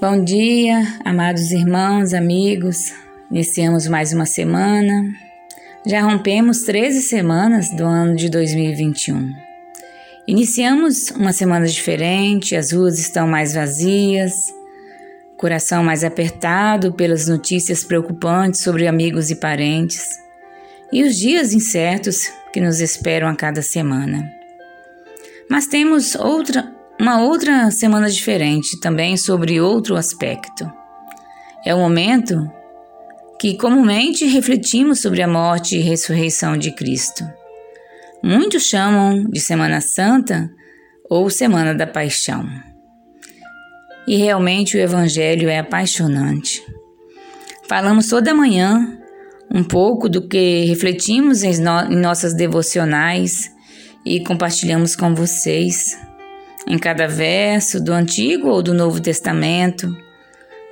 Bom dia, amados irmãos, amigos. Iniciamos mais uma semana. Já rompemos 13 semanas do ano de 2021. Iniciamos uma semana diferente, as ruas estão mais vazias, coração mais apertado pelas notícias preocupantes sobre amigos e parentes, e os dias incertos que nos esperam a cada semana. Mas temos outra uma outra semana diferente também sobre outro aspecto. É o momento que comumente refletimos sobre a morte e ressurreição de Cristo. Muitos chamam de Semana Santa ou Semana da Paixão. E realmente o Evangelho é apaixonante. Falamos toda manhã um pouco do que refletimos em, no em nossas devocionais e compartilhamos com vocês em cada verso do Antigo ou do Novo Testamento,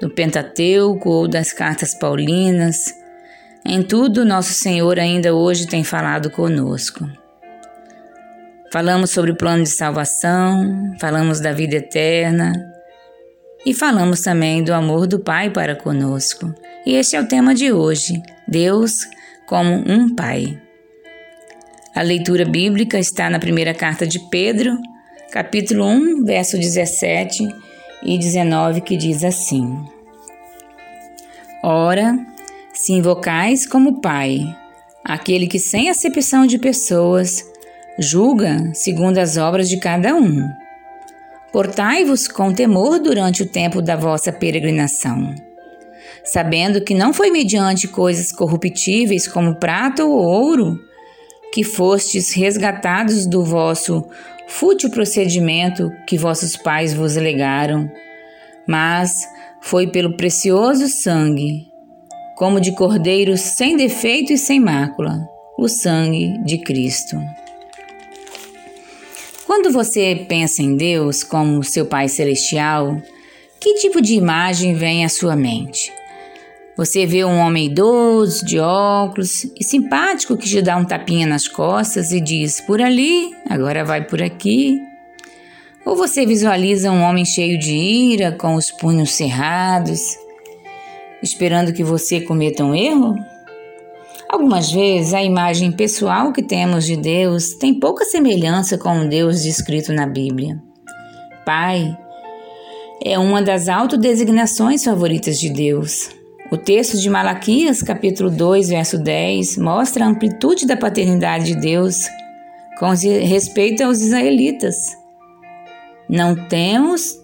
do Pentateuco ou das cartas paulinas. Em tudo, nosso Senhor ainda hoje tem falado conosco. Falamos sobre o plano de salvação, falamos da vida eterna e falamos também do amor do Pai para conosco. E este é o tema de hoje: Deus como um Pai. A leitura bíblica está na primeira carta de Pedro, capítulo 1, verso 17 e 19, que diz assim: Ora, se invocais como Pai, aquele que sem acepção de pessoas julga segundo as obras de cada um. Portai-vos com temor durante o tempo da vossa peregrinação, sabendo que não foi mediante coisas corruptíveis como prata ou ouro que fostes resgatados do vosso fútil procedimento que vossos pais vos legaram, mas foi pelo precioso sangue, como de cordeiro sem defeito e sem mácula, o sangue de Cristo. Quando você pensa em Deus como seu Pai Celestial, que tipo de imagem vem à sua mente? Você vê um homem idoso, de óculos e simpático que te dá um tapinha nas costas e diz: por ali, agora vai por aqui. Ou você visualiza um homem cheio de ira, com os punhos cerrados, esperando que você cometa um erro? Algumas vezes a imagem pessoal que temos de Deus tem pouca semelhança com o Deus descrito na Bíblia. Pai é uma das autodesignações favoritas de Deus. O texto de Malaquias, capítulo 2, verso 10, mostra a amplitude da paternidade de Deus com respeito aos israelitas. Não temos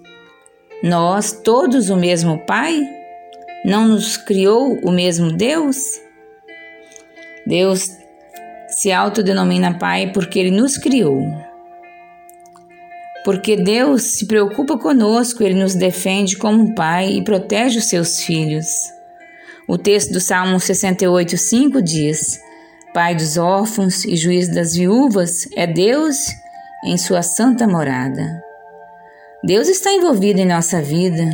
nós todos o mesmo Pai? Não nos criou o mesmo Deus? Deus se autodenomina Pai porque Ele nos criou. Porque Deus se preocupa conosco, Ele nos defende como um Pai e protege os seus filhos. O texto do Salmo 68, 5 diz: Pai dos órfãos e juiz das viúvas é Deus em sua santa morada. Deus está envolvido em nossa vida,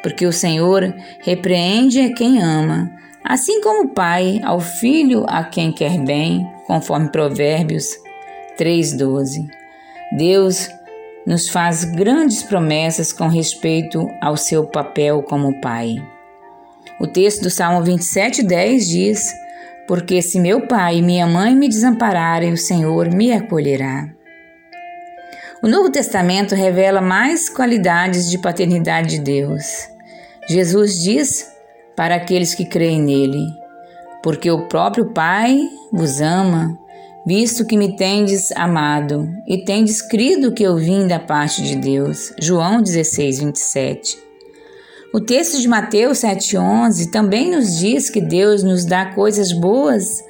porque o Senhor repreende a quem ama, assim como o Pai ao filho a quem quer bem, conforme Provérbios 3,12. Deus nos faz grandes promessas com respeito ao seu papel como Pai. O texto do Salmo 27, 10 diz: Porque se meu pai e minha mãe me desampararem, o Senhor me acolherá. O Novo Testamento revela mais qualidades de paternidade de Deus. Jesus diz para aqueles que creem nele: Porque o próprio Pai vos ama, visto que me tendes amado, e tendes crido que eu vim da parte de Deus. João 16, 27. O texto de Mateus 7,11 também nos diz que Deus nos dá coisas boas,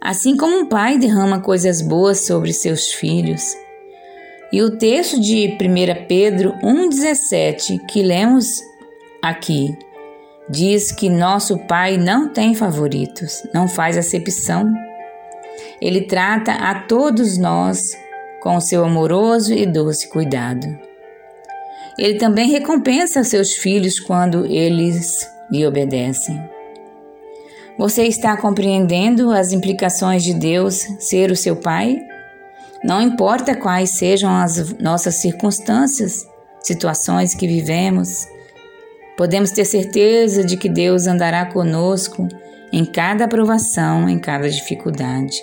assim como um pai derrama coisas boas sobre seus filhos. E o texto de 1 Pedro 1,17, que lemos aqui, diz que nosso Pai não tem favoritos, não faz acepção. Ele trata a todos nós com seu amoroso e doce cuidado. Ele também recompensa seus filhos quando eles lhe obedecem. Você está compreendendo as implicações de Deus ser o seu Pai? Não importa quais sejam as nossas circunstâncias, situações que vivemos, Podemos ter certeza de que Deus andará conosco em cada aprovação, em cada dificuldade.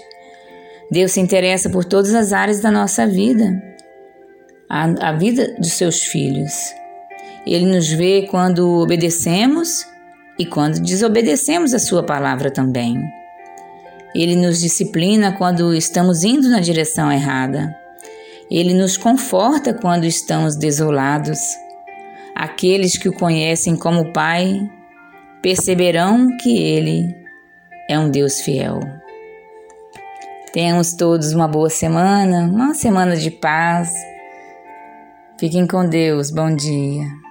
Deus se interessa por todas as áreas da nossa vida, a, a vida dos seus filhos. Ele nos vê quando obedecemos e quando desobedecemos a Sua palavra também. Ele nos disciplina quando estamos indo na direção errada. Ele nos conforta quando estamos desolados. Aqueles que o conhecem como Pai perceberão que Ele é um Deus fiel. Tenhamos todos uma boa semana, uma semana de paz. Fiquem com Deus. Bom dia.